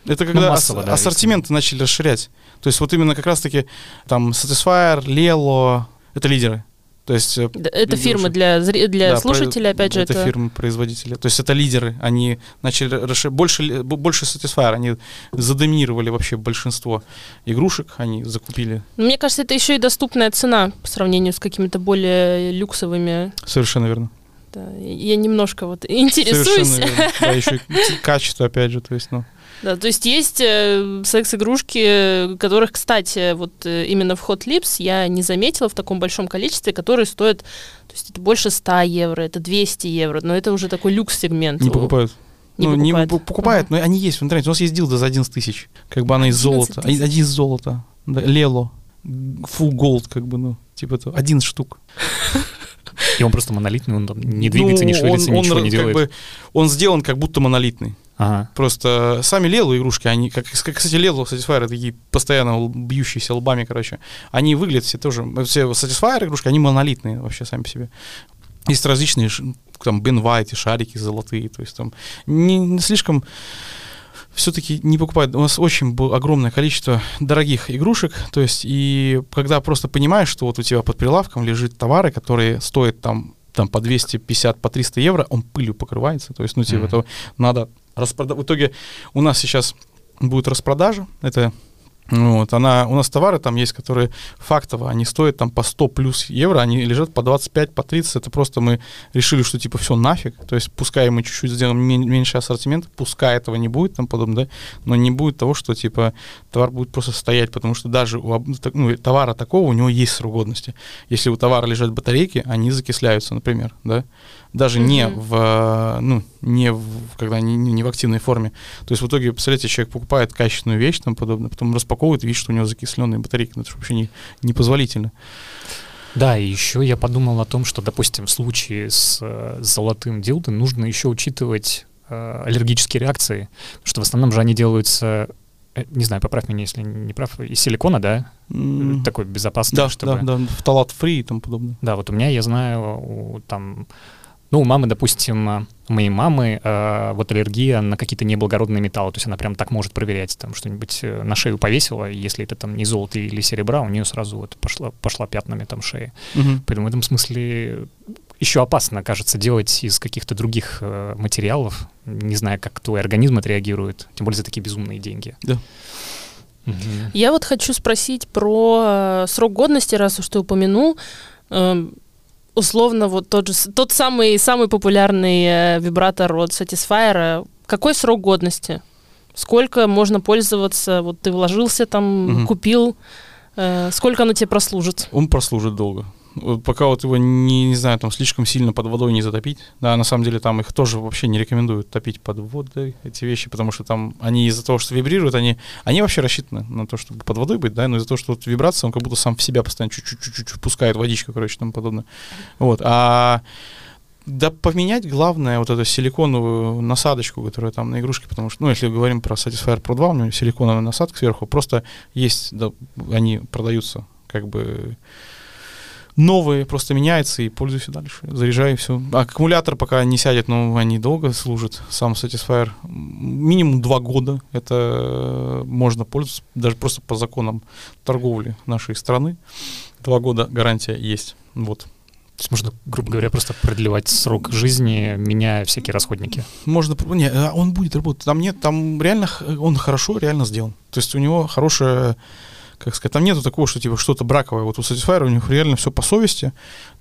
Это когда ас- массово, да, ассортименты начали расширять. То есть вот именно как раз-таки там Satisfyer, Lelo, это лидеры. То есть э, Это фирмы для, для да, слушателей, про- опять же, это, это... фирмы-производители. То есть это лидеры. Они начали. Больше, больше Satisfyer. Они задоминировали вообще большинство игрушек. Они закупили. Ну, Мне кажется, это еще и доступная цена по сравнению с какими-то более люксовыми. Совершенно верно. Да. Я немножко вот интересуюсь. Да, еще качество, опять же. То есть, ну, Да, то есть есть э, секс-игрушки, которых, кстати, вот э, именно в Hot Lips я не заметила в таком большом количестве, которые стоят, то есть это больше 100 евро, это 200 евро, но это уже такой люкс-сегмент. не покупают. Не ну, не покупают. пу- покупают, но они есть в интернете. У нас есть дилда за 11 тысяч. Как бы она из 11 золота. Один из золота. Да, Лело. Full gold, как бы, ну, типа то. Один штук. И он просто монолитный, он там не двигается, не Ну, шевелится, он, ничего он не как делает. бы- он сделан как будто монолитный. Ага. Просто сами Лело игрушки, они, как, как, кстати, Лело, Satisfyer, такие постоянно бьющиеся лбами, короче, они выглядят все тоже, все Satisfyer игрушки, они монолитные вообще сами по себе. Есть различные, там, Бен Вайт и шарики золотые, то есть там не, не слишком все-таки не покупают. У нас очень было огромное количество дорогих игрушек, то есть и когда просто понимаешь, что вот у тебя под прилавком лежит товары, которые стоят там там по 250, по 300 евро, он пылью покрывается, то есть, ну, типа, Мгм. это надо распродать. В итоге у нас сейчас будет распродажа, это вот, она, у нас товары там есть, которые фактово, они стоят там по 100 плюс евро, они лежат по 25, по 30, это просто мы решили, что типа все нафиг, то есть пускай мы чуть-чуть сделаем мен- меньше ассортимент, пускай этого не будет, там подобное, да, но не будет того, что типа товар будет просто стоять, потому что даже у ну, товара такого у него есть срок годности. Если у товара лежат батарейки, они закисляются, например, да, даже не Мгм. в, ну, не в, когда не, не не в активной форме. То есть в итоге, представляете, человек покупает качественную вещь, там подобное, потом распаковывает, видит, что у него закисленные батарейки. Ну, это же вообще не, непозволительно. Да, и еще я подумал о том, что, допустим, в случае с э, золотым дилдо нужно еще учитывать э, аллергические реакции, потому что в основном же они делаются, э, не знаю, поправь меня, если не прав, из силикона, да? М, Такой безопасный, Да, чтобы... да, да, фталат фри и тому подобное. Да, вот у меня, я знаю, у, там, ну, у мамы, допустим, у моей мамы э, вот аллергия на какие-то неблагородные металлы, то есть она прям так может проверять, там что-нибудь э, на шею повесила, и если это там не золото или серебра, у нее сразу вот пошла, пошла пятнами там шея. Мгм. Поэтому в этом смысле еще опасно, кажется, делать из каких-то других э, материалов, не знаю, как твой организм отреагирует, тем более за такие безумные деньги. Да. Мгм. Я вот хочу спросить про э, срок годности, раз уж ты упомянул. Эм, условно, вот тот же, тот самый, самый популярный э, вибратор от Satisfyer. Какой срок годности? Сколько можно пользоваться? Вот ты вложился там, Мгм. купил. э, сколько оно тебе прослужит? Он прослужит долго. Пока вот его не, не знаю, там слишком сильно под водой не затопить. Да, на самом деле там их тоже вообще не рекомендуют топить под водой, эти вещи, потому что там они из-за того, что вибрируют, они, они вообще рассчитаны на то, чтобы под водой быть, да, но из-за того, что вот вибрация, он как будто сам в себя постоянно чуть-чуть впускает водичку, короче, тому подобное. Вот, а да поменять главное вот эту силиконовую насадочку, которая там на игрушке, потому что, ну, если говорим про Satisfyer Pro 2, у него силиконовая насадка сверху, просто есть, да, они продаются как бы новые, просто меняется и пользуйся дальше. Заряжай все. Аккумулятор пока не сядет, но они долго служат. Сам Satisfyer минимум два года. Это э, можно пользоваться даже просто по законам торговли нашей страны. Два года гарантия есть. Вот. То есть можно, грубо говоря, просто продлевать срок жизни, меняя всякие расходники. Можно, не, а он будет работать. Там нет, там реально он хорошо, реально сделан. То есть у него хорошая, как сказать, там нету такого, что типа что-то браковое. Вот у Satisfyer у них реально все по совести.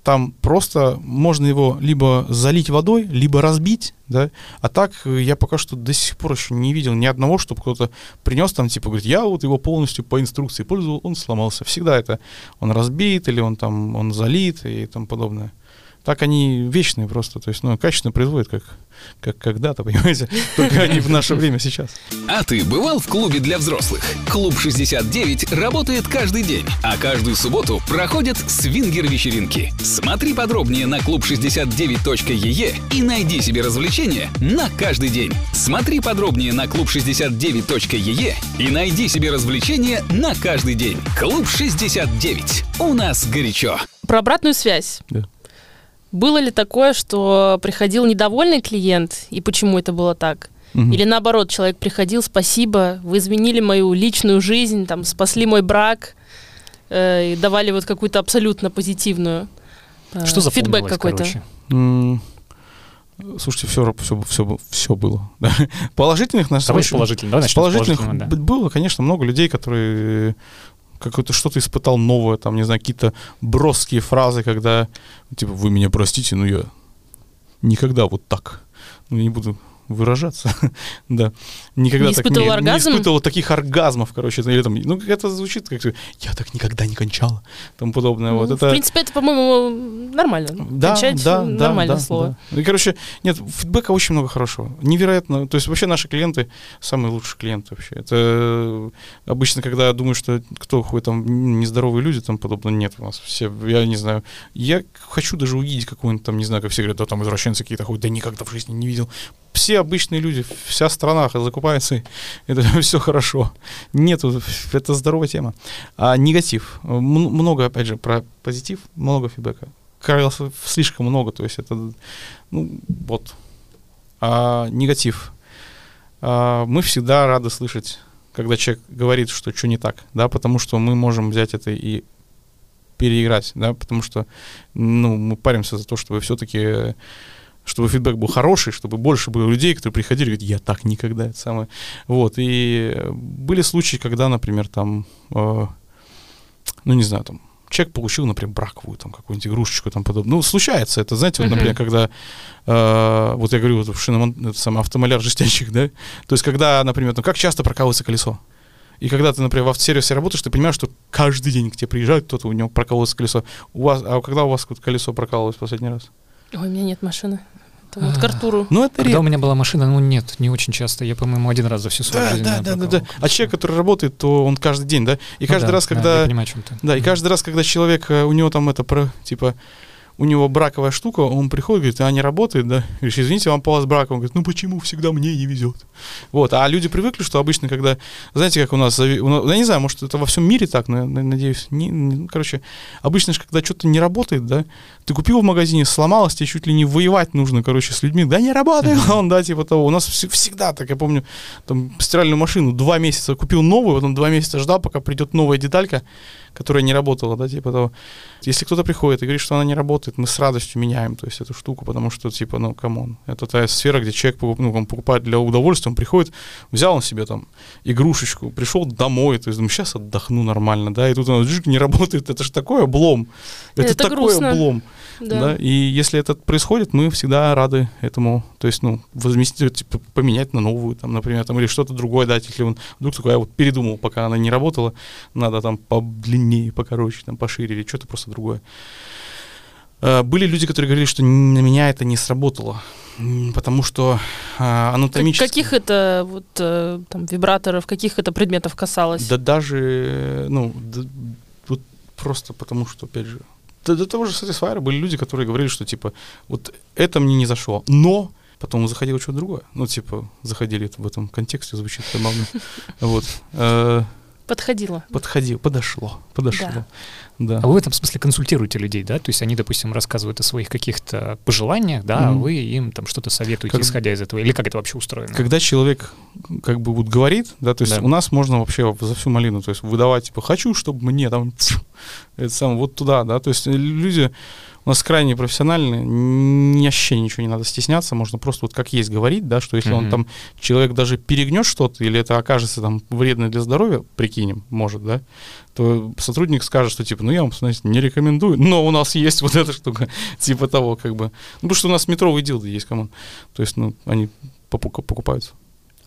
Там просто можно его либо залить водой, либо разбить, да. А так э, я пока что до сих пор еще не видел ни одного, чтобы кто-то принес там, типа, говорит, я вот его полностью по инструкции пользовал, он сломался. Всегда это он разбит или он там, он залит и тому подобное. Так они вечные просто, то есть, ну, качественно производят, как, как когда-то, понимаете? Только они в наше время сейчас. А ты бывал в клубе для взрослых? Клуб 69 работает каждый день, а каждую субботу проходят свингер-вечеринки. Смотри подробнее на клуб69.ee и найди себе развлечения на каждый день. Смотри подробнее на клуб69.ee и найди себе развлечения на каждый день. Клуб 69. У нас горячо. Про обратную связь. Да. Было ли такое, что приходил недовольный клиент, и почему это было так? Мгм. Или наоборот, человек приходил, спасибо, вы изменили мою личную жизнь, там, спасли мой брак, э, и давали вот какую-то абсолютно позитивную э, Что фидбэк какой-то. Слушайте, все, все, все, все было. да. Положительных нас Давай очень- положительно, давай С начнем с положительных положительного, да. было, конечно, много людей, которые какое-то что-то испытал новое, там, не знаю, какие-то броские фразы, когда, типа, вы меня простите, но я никогда вот так, ну, не буду выражаться, да, никогда Не так испытывал не, оргазм? не испытывал таких оргазмов, короче, или там, ну, это звучит как я так никогда не кончала, тому подобное, вот Ну, это... В принципе, это, по-моему, нормально. Да, Кончать да, да, нормальное да, слово. да. Ну, И, короче, нет, фидбэка очень много хорошего. Невероятно. То есть вообще наши клиенты самые лучшие клиенты вообще. Это э, обычно, когда я думаю, что кто ходит там нездоровые люди, там подобно нет у нас. Все, я не знаю. Я хочу даже увидеть какой-нибудь там, не знаю, как все говорят, да там извращенцы какие-то ходят, да никогда в жизни не видел. Все обычные люди, вся страна закупается, это все хорошо. Нету, это здоровая тема. А негатив. Много, опять же, про позитив, много фидбэка. Кажется, слишком много, то есть это, ну, вот. А, негатив. А, мы всегда рады слышать, когда человек говорит, что что не так, да, потому что мы можем взять это и переиграть, да, потому что, ну, мы паримся за то, чтобы все-таки чтобы фидбэк был хороший, чтобы больше было людей, которые приходили и говорят, я так никогда, это самое. Вот, и э, были случаи, когда, например, там, э, ну, не знаю, там, человек получил, например, браковую, там, какую-нибудь игрушечку, там, подобное. Ну, случается это, знаете, вот, например, когда, э, вот я говорю, вот, шиномон, это самый автомаляр жестянщик, да, то есть, когда, например, там, как часто прокалывается колесо, и когда ты, например, в автосервисе работаешь, ты понимаешь, что каждый день к тебе приезжают, кто-то у него прокалывается колесо. У вас, а когда у вас колесо прокалывалось в последний раз? Ой, у меня нет машины. Там вот к Артуру. Ну, это Когда у меня была машина, ну нет, не очень часто. Я, по-моему, один раз за всю свою Да, жизнь. да, да, да, да. А человек, который работает, то он каждый день, да? И Ну каждый да, раз, да, когда... я понимаю, о чем ты. Да, и каждый раз, когда человек, э, у него там это, про, типа, у него браковая штука, он приходит, говорит, а не работает, да? Говоришь, извините, вам по вас брак. Он говорит, ну почему всегда мне не везет? Вот, а люди привыкли, что обычно, когда, знаете, как у нас, у нас- я не знаю, может, это во всем мире так, но я надеюсь, не, не- ну, короче, обычно же, когда что-то не работает, да, ты купил в магазине, сломалось, тебе чуть ли не воевать нужно, короче, с людьми, да не работает он, да, типа того. У нас вс- всегда так, я помню, там, стиральную машину два месяца купил новую, потом два месяца ждал, пока придет новая деталька, которая не работала, да, типа того. Если кто-то приходит и говорит, что она не работает, мы с радостью меняем, то есть эту штуку, потому что, типа, ну, come on, это та сфера, где человек ну, он покупает для удовольствия, он приходит, взял он себе там игрушечку, пришел домой, то есть, думаю, сейчас отдохну нормально, да, и тут он джик, не работает, это же такой облом, это, Это такой грустно. облом, Да. да, и если это происходит, мы всегда рады этому, то есть, ну, возместить, типа, поменять на новую, там, например, там, или что-то другое дать, если он вдруг такой, я вот передумал, пока она не работала, надо там подлиннее, покороче, там, пошире, или что-то просто другое. Э, Были люди, которые говорили, что на меня это не сработало, потому что э, анатомически... Каких это вот э, там вибраторов, каких это предметов касалось? Да даже, э, ну, д- вот просто потому что, опять же, до, до того же Satisfyer были люди, которые говорили, что, типа, вот это мне не зашло, но потом заходило что-то другое. Ну, типа, заходили в этом контексте, звучит забавно. Вот. Подходило. Подходил, подошло, подошло. Да. Да. А вы в этом смысле консультируете людей, да? То есть они, допустим, рассказывают о своих каких-то пожеланиях, да, а Мгм. вы им там что-то советуете, Как- исходя из этого? Или как это вообще устроено? Когда человек как бы вот говорит, да, то есть Да. у нас можно вообще за всю малину, то есть выдавать, типа, хочу, чтобы мне там, это самое, вот туда, да, то есть люди у нас крайне профессиональные, ни вообще ничего не надо стесняться, можно просто вот как есть говорить, да, что если он Мгм. там, человек даже перегнет что-то, или это окажется там вредно для здоровья, прикинем, может, да, то сотрудник скажет, что типа, ну я вам, знаете, не рекомендую, но у нас есть вот эта штука, типа того, как бы. Ну, потому что у нас метровые дилды есть, come on. То есть, ну, они покупаются.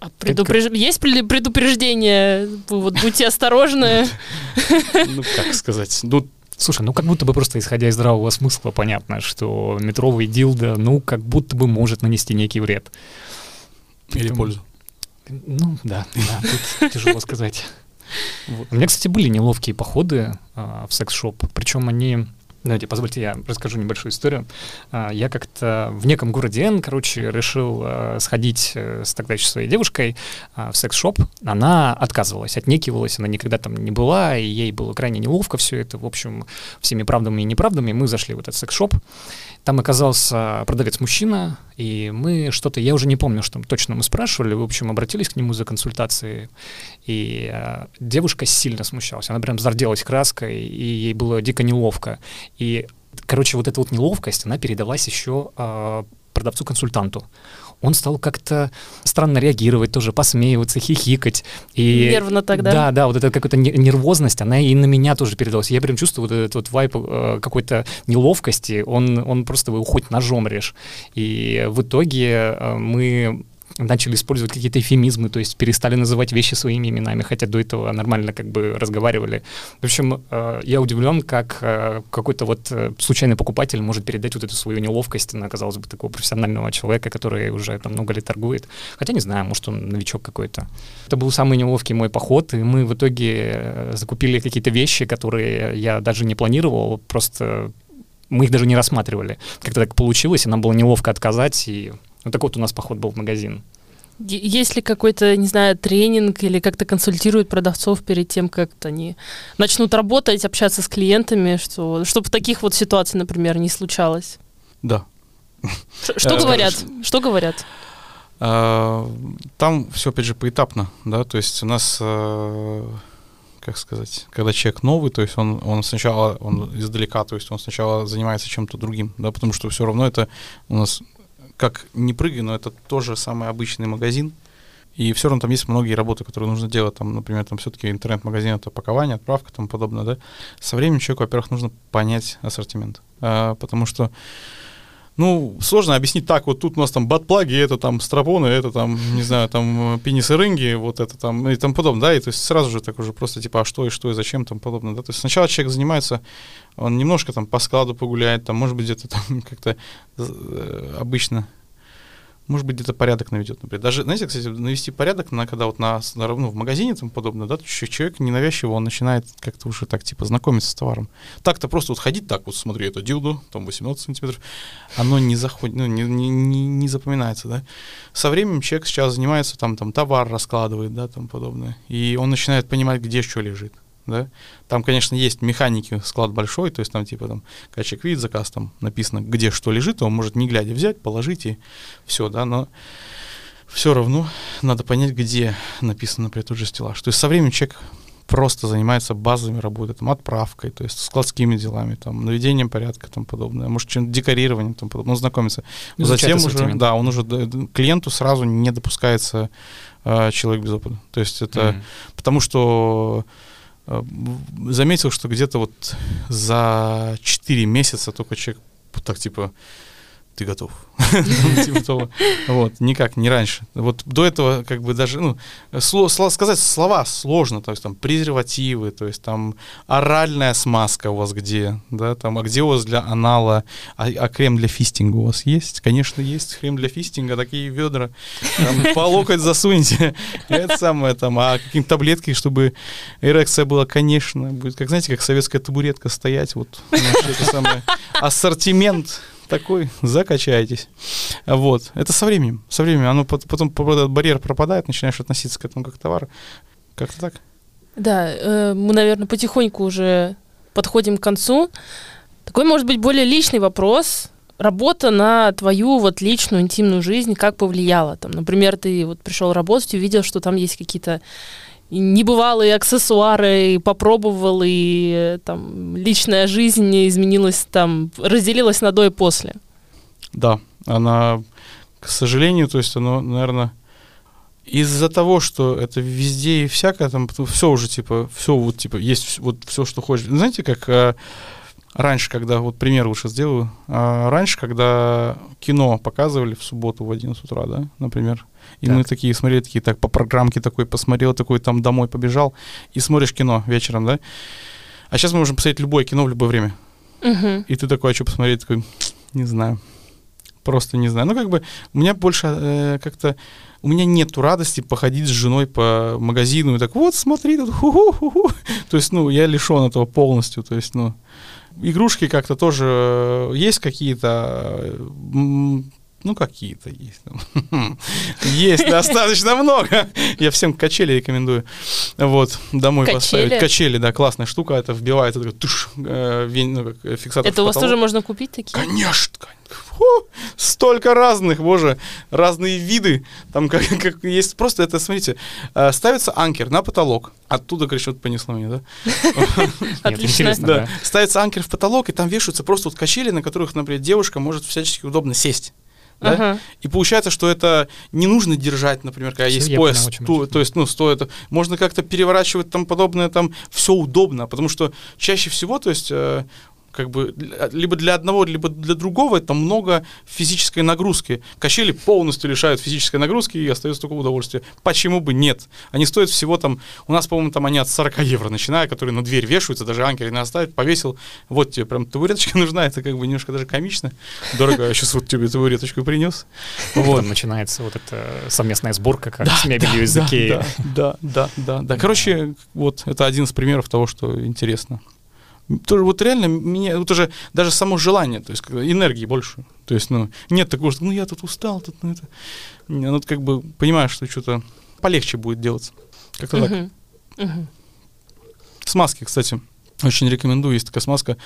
А предупреж- Есть пред- предупреждение? Вот будьте осторожны. Ну, как сказать, ну, Слушай, ну как будто бы просто исходя из здравого смысла понятно, что метровый дилдо, ну, как будто бы может нанести некий вред. или Поэтому- пользу. Ну, да, да, тут тяжело сказать. Вот. У меня, кстати, были неловкие походы а, в секс-шоп, причем они... Давайте, позвольте, я расскажу небольшую историю. А, я как-то в неком городе Н, короче, решил а, сходить э, с тогда еще своей девушкой а, в секс-шоп. Она отказывалась, отнекивалась, она никогда там не была, и ей было крайне неловко все это. В общем, всеми правдами и неправдами мы зашли в этот секс-шоп. Там оказался продавец-мужчина, и мы что-то, я уже не помню, что точно мы спрашивали, в общем, обратились к нему за консультацией, и э, девушка сильно смущалась, она прям зарделась краской, и ей было дико неловко. И, короче, вот эта вот неловкость, она передалась еще э, продавцу-консультанту. Он стал как-то странно реагировать, тоже посмеиваться, хихикать. И Нервно тогда. Да, да, вот эта какая-то не- нервозность, она и на меня тоже передалась. Я прям чувствую вот этот вот вайп э, какой-то неловкости, он, он просто его хоть ножом режь. И в итоге э, мы начали использовать какие-то эфемизмы, то есть перестали называть вещи своими именами, хотя до этого нормально как бы разговаривали. В общем, э, я удивлен, как э, какой-то вот э, случайный покупатель может передать вот эту свою неловкость на, казалось бы, такого профессионального человека, который уже там много лет торгует. Хотя не знаю, может он новичок какой-то. Это был самый неловкий мой поход, и мы в итоге закупили какие-то вещи, которые я даже не планировал, просто мы их даже не рассматривали. Как-то так получилось, и нам было неловко отказать, и вот такой вот у нас поход был в магазин. Есть ли какой-то, не знаю, тренинг или как-то консультируют продавцов перед тем, как они начнут работать, общаться с клиентами, что, чтобы таких вот ситуаций, например, не случалось? Да. Ш- Что Э, говорят? Что говорят? А, Там все, опять же, поэтапно, да, то есть у нас, э, как сказать, когда человек новый, то есть он, он сначала, он издалека, то есть он сначала занимается чем-то другим, да, потому что все равно это у нас, как не прыгай, но это тоже самый обычный магазин, и все равно там есть многие работы, которые нужно делать, там, например, там все-таки интернет-магазин, это пакование, отправка, тому подобное, да. Со временем человеку, во-первых, нужно понять ассортимент, а, потому что ну, сложно объяснить так, вот тут у нас там батплаги, это там стропоны, это там, не знаю, там э, пенисы рынги, вот это там и тому подобное, да, и то есть сразу же так уже просто типа, а что и что и зачем там подобное, да, то есть сначала человек занимается, он немножко там по складу погуляет, там, может быть, где-то там как-то э, обычно может быть, где-то порядок наведет, например. Даже, знаете, кстати, навести порядок, на, когда вот на, на ну, в магазине тому подобное, да, человек ненавязчиво, он начинает как-то уже так, типа, знакомиться с товаром. Так-то просто вот ходить так, вот смотри, это дилдо, там 18 сантиметров, оно не заходит, ну, не, не, не, не запоминается, да. Со временем человек сейчас занимается, там, там, товар раскладывает, да, там подобное, и он начинает понимать, где что лежит да. Там, конечно, есть механики, склад большой, то есть там типа там, человек видит заказ, там написано, где что лежит, он может не глядя взять, положить и все, да, но все равно надо понять, где написано, например, тот же стеллаж. То есть со временем человек просто занимается базовыми работами, там, отправкой, то есть складскими делами, там, наведением порядка, там подобное, может, чем декорированием, там подобное, ну, знакомиться. Затем уже, да, он уже клиенту сразу не допускается э, человек без опыта. То есть это mm-hmm. потому что заметил, что где-то вот за 4 месяца только человек так типа ты готов. Типа вот, никак, не раньше. Вот до этого, как бы даже, ну, сказать слова сложно, то есть там презервативы, то есть там оральная смазка у вас где, да, там, а где у вас для анала, а, а крем для фистинга у вас есть? Конечно, есть крем для фистинга, такие ведра, там, по локоть засуньте, это самое там, а какие-то таблетки, чтобы эрекция была, конечно, будет, как, знаете, как советская табуретка стоять, вот, ассортимент такой, закачайтесь. Вот. Это со временем. Со временем. Оно потом барьер пропадает, начинаешь относиться к этому как к товару. Как-то так. Да, э, мы, наверное, потихоньку уже подходим к концу. Такой, может быть, более личный вопрос. Работа на твою вот личную интимную жизнь как повлияла? Там, например, ты вот пришел работать увидел, что там есть какие-то небывалые аксессуары, попробовал, и там личная жизнь изменилась, там, разделилась на до и после. Да, она, к сожалению, то есть оно, наверное, из-за того, что это везде и всякое, там все уже, типа, все вот, типа, есть вот все, что хочешь. Знаете, как а, раньше, когда, вот пример лучше сделаю, а, раньше, когда кино показывали в субботу в 11 утра, да, например, и так. мы такие смотрели, такие, так, по программке такой посмотрел, такой там домой побежал, и смотришь кино вечером, да? А сейчас мы можем посмотреть любое кино в любое время. Угу. И ты такой, а что посмотреть? Такой, не знаю. Просто не знаю. Ну, как бы, у меня больше э, как-то... У меня нету радости походить с женой по магазину и так, вот, смотри, тут ху-ху-ху-ху. То есть, ну, я лишен этого полностью. То есть, ну, игрушки как-то тоже э, есть какие-то ну, какие-то есть. Есть достаточно много. Я всем качели рекомендую. Вот, домой поставить. Качели, да, классная штука. Это вбивает, это туш, э, ну, как фиксатор. Это у вас тоже можно купить такие? Конечно, Фу, столько разных, боже, разные виды. Там как, как есть просто это, смотрите, э, ставится анкер на потолок. Оттуда, короче, вот понесло меня, да? Отлично. Да. Ставится анкер в потолок, и там вешаются просто вот качели, на которых, например, девушка может всячески удобно сесть. Да? Ага. И получается, что это не нужно держать, например, когда все есть пояс, то, то есть, ну, стоит, можно как-то переворачивать там подобное, там все удобно, потому что чаще всего, то есть, э, как бы либо для одного, либо для другого это много физической нагрузки. Качели полностью лишают физической нагрузки и остается только удовольствие. Почему бы нет? Они стоят всего там, у нас, по-моему, там они от 40 евро начиная, которые на дверь вешаются, даже анкеры не оставить, повесил, вот тебе прям табуреточка нужна, это как бы немножко даже комично. Дорого, я сейчас вот тебе табуреточку принес. Вот. Там начинается вот эта совместная сборка, как да, с мебелью да, из Да, да, да, да, да. Короче, вот это один из примеров того, что интересно тоже вот реально меня, вот уже даже само желание, то есть энергии больше. То есть, ну, нет такого, что ну я тут устал, тут, ну это. Ну, как бы понимаешь, что что-то полегче будет делаться. Как-то uh-huh. так. Uh-huh. Смазки, кстати, очень рекомендую. Есть такая смазка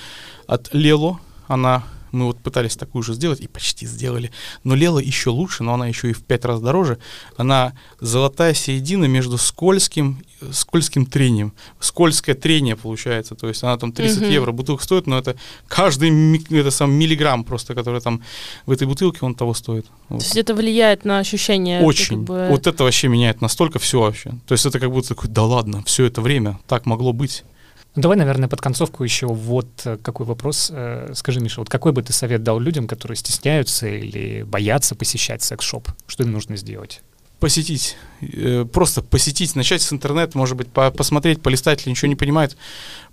от Лело. Она мы вот пытались такую же сделать и почти сделали. Но Лела еще лучше, но она еще и в пять раз дороже. Она золотая середина между скользким, скользким трением. Скользкое трение получается. То есть она там 30 mm-hmm. евро бутылка стоит, но это каждый это сам миллиграмм просто, который там в этой бутылке, он того стоит. Вот. То есть это влияет на ощущение? Очень. Как бы... Вот это вообще меняет настолько все вообще. То есть это как будто такой, да ладно, все это время так могло быть. Ну, давай, наверное, под концовку еще вот э, какой вопрос. Э, скажи, Миша, вот какой бы ты совет дал людям, которые стесняются или боятся посещать секс-шоп? Что им нужно сделать? посетить, э, просто посетить, начать с интернета, может быть, по посмотреть, полистать, если ничего не понимает.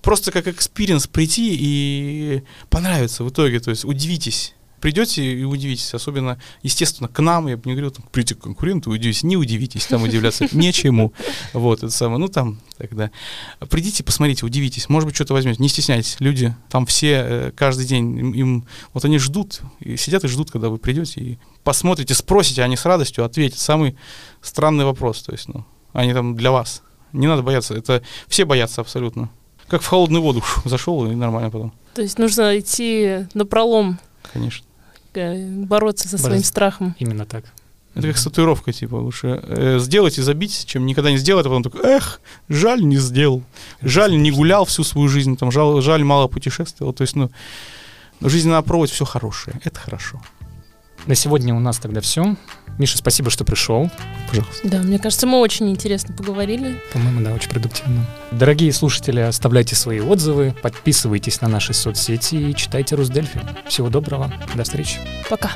Просто как experience прийти и понравится в итоге, то есть удивитесь придете и удивитесь, особенно, естественно, к нам, я бы не говорил, там, придите к конкуренту, удивитесь, не удивитесь, там удивляться нечему, вот, это самое, ну, там, тогда. Придите, посмотрите, удивитесь, может быть, что-то возьмете, не стесняйтесь, люди, там все э, каждый день, им, им- вот они ждут, и сидят и ждут, когда вы придете, и посмотрите, спросите, они с радостью ответят. Самый странный вопрос, то есть, ну, они там для вас. Не надо бояться, это все боятся абсолютно. Как в холодную воду. Фу, зашел и нормально потом, То есть нужно идти на пролом, конечно. Бороться со своим Бороться. страхом. Именно так. Это как с татуировкой, типа, лучше э, сделать и забить, чем никогда не сделать, а потом такой, эх, жаль, не сделал. Жаль, не гулял всю свою жизнь, там, жаль, жаль мало путешествовал. То есть, ну, жизнь надо пробовать все хорошее. Это хорошо. На сегодня у нас тогда все. Миша, спасибо, что пришел. Пожалуйста. Да, мне кажется, мы очень интересно поговорили. По-моему, да, очень продуктивно. Дорогие слушатели, оставляйте свои отзывы, подписывайтесь на наши соцсети и читайте Русдельфи. Всего доброго, до встречи. Пока.